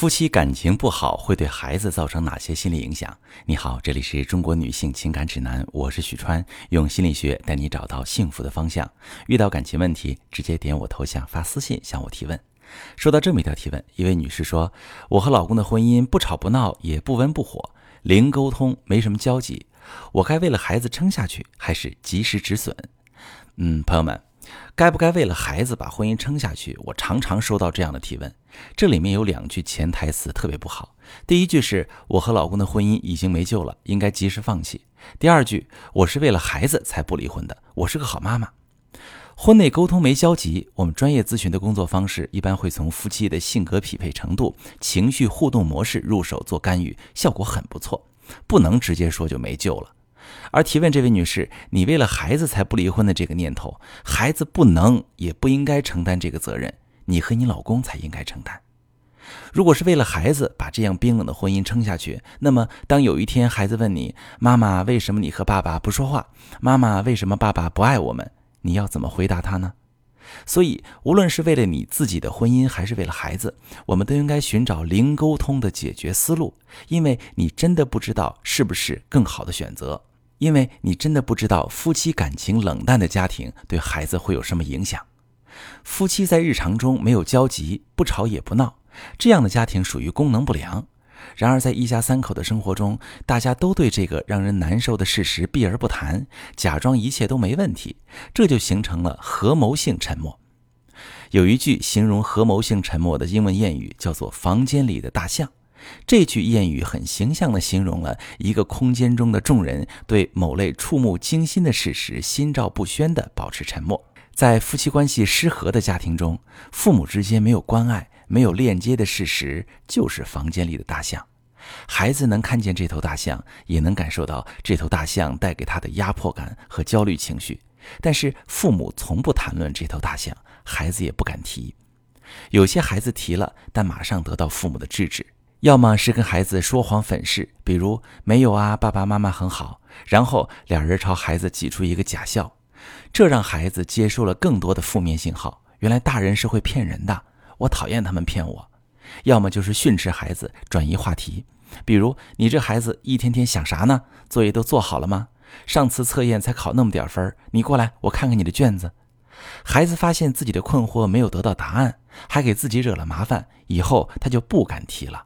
夫妻感情不好会对孩子造成哪些心理影响？你好，这里是中国女性情感指南，我是许川，用心理学带你找到幸福的方向。遇到感情问题，直接点我头像发私信向我提问。收到这么一条提问，一位女士说：“我和老公的婚姻不吵不闹，也不温不火，零沟通，没什么交集，我该为了孩子撑下去，还是及时止损？”嗯，朋友们。该不该为了孩子把婚姻撑下去？我常常收到这样的提问，这里面有两句潜台词特别不好。第一句是我和老公的婚姻已经没救了，应该及时放弃。第二句，我是为了孩子才不离婚的，我是个好妈妈。婚内沟通没交集，我们专业咨询的工作方式一般会从夫妻的性格匹配程度、情绪互动模式入手做干预，效果很不错。不能直接说就没救了。而提问这位女士，你为了孩子才不离婚的这个念头，孩子不能也不应该承担这个责任，你和你老公才应该承担。如果是为了孩子把这样冰冷的婚姻撑下去，那么当有一天孩子问你：“妈妈，为什么你和爸爸不说话？妈妈，为什么爸爸不爱我们？”你要怎么回答他呢？所以，无论是为了你自己的婚姻，还是为了孩子，我们都应该寻找零沟通的解决思路，因为你真的不知道是不是更好的选择。因为你真的不知道夫妻感情冷淡的家庭对孩子会有什么影响。夫妻在日常中没有交集，不吵也不闹，这样的家庭属于功能不良。然而，在一家三口的生活中，大家都对这个让人难受的事实避而不谈，假装一切都没问题，这就形成了合谋性沉默。有一句形容合谋性沉默的英文谚语，叫做“房间里的大象”。这句谚语很形象地形容了一个空间中的众人对某类触目惊心的事实心照不宣地保持沉默。在夫妻关系失和的家庭中，父母之间没有关爱、没有链接的事实就是房间里的大象。孩子能看见这头大象，也能感受到这头大象带给他的压迫感和焦虑情绪，但是父母从不谈论这头大象，孩子也不敢提。有些孩子提了，但马上得到父母的制止。要么是跟孩子说谎粉饰，比如没有啊，爸爸妈妈很好，然后两人朝孩子挤出一个假笑，这让孩子接受了更多的负面信号。原来大人是会骗人的，我讨厌他们骗我。要么就是训斥孩子，转移话题，比如你这孩子一天天想啥呢？作业都做好了吗？上次测验才考那么点分，你过来，我看看你的卷子。孩子发现自己的困惑没有得到答案，还给自己惹了麻烦，以后他就不敢提了。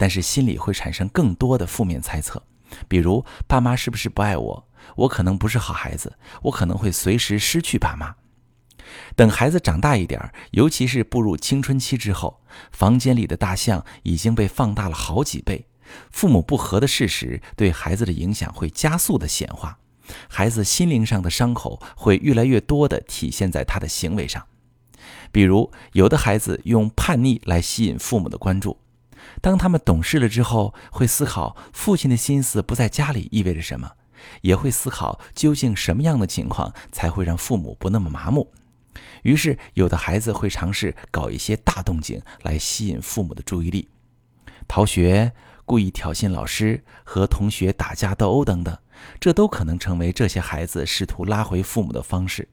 但是心里会产生更多的负面猜测，比如爸妈是不是不爱我？我可能不是好孩子，我可能会随时失去爸妈。等孩子长大一点，尤其是步入青春期之后，房间里的大象已经被放大了好几倍，父母不和的事实对孩子的影响会加速的显化，孩子心灵上的伤口会越来越多的体现在他的行为上，比如有的孩子用叛逆来吸引父母的关注。当他们懂事了之后，会思考父亲的心思不在家里意味着什么，也会思考究竟什么样的情况才会让父母不那么麻木。于是，有的孩子会尝试搞一些大动静来吸引父母的注意力，逃学、故意挑衅老师、和同学打架斗殴等等，这都可能成为这些孩子试图拉回父母的方式。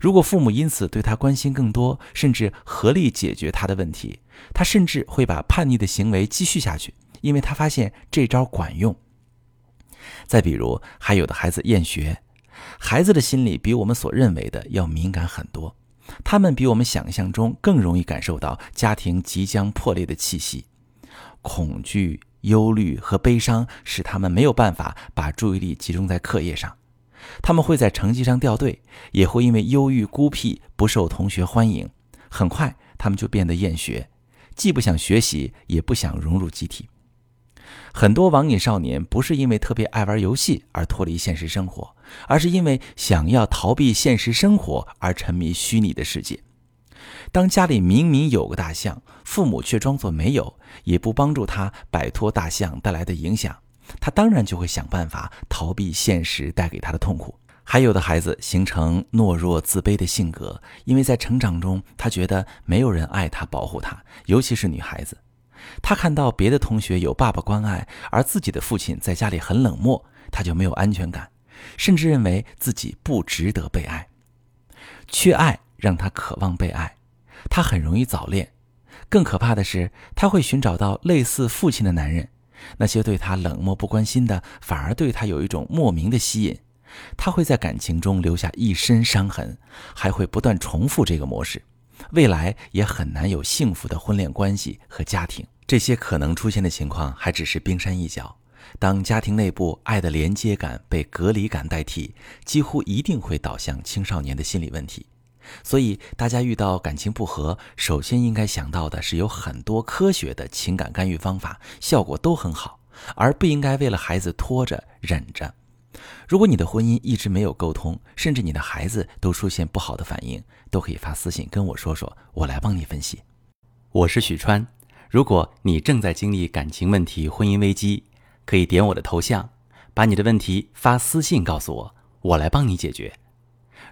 如果父母因此对他关心更多，甚至合力解决他的问题，他甚至会把叛逆的行为继续下去，因为他发现这招管用。再比如，还有的孩子厌学，孩子的心理比我们所认为的要敏感很多，他们比我们想象中更容易感受到家庭即将破裂的气息，恐惧、忧虑和悲伤使他们没有办法把注意力集中在课业上。他们会在成绩上掉队，也会因为忧郁、孤僻、不受同学欢迎，很快他们就变得厌学，既不想学习，也不想融入集体。很多网瘾少年不是因为特别爱玩游戏而脱离现实生活，而是因为想要逃避现实生活而沉迷虚拟的世界。当家里明明有个大象，父母却装作没有，也不帮助他摆脱大象带来的影响。他当然就会想办法逃避现实带给他的痛苦。还有的孩子形成懦弱自卑的性格，因为在成长中，他觉得没有人爱他、保护他，尤其是女孩子。他看到别的同学有爸爸关爱，而自己的父亲在家里很冷漠，他就没有安全感，甚至认为自己不值得被爱。缺爱让他渴望被爱，他很容易早恋。更可怕的是，他会寻找到类似父亲的男人，那些对他冷漠不关心的，反而对他有一种莫名的吸引。他会在感情中留下一身伤痕，还会不断重复这个模式，未来也很难有幸福的婚恋关系和家庭。这些可能出现的情况还只是冰山一角。当家庭内部爱的连接感被隔离感代替，几乎一定会导向青少年的心理问题。所以，大家遇到感情不和，首先应该想到的是，有很多科学的情感干预方法，效果都很好，而不应该为了孩子拖着忍着。如果你的婚姻一直没有沟通，甚至你的孩子都出现不好的反应，都可以发私信跟我说说，我来帮你分析。我是许川，如果你正在经历感情问题、婚姻危机，可以点我的头像，把你的问题发私信告诉我，我来帮你解决。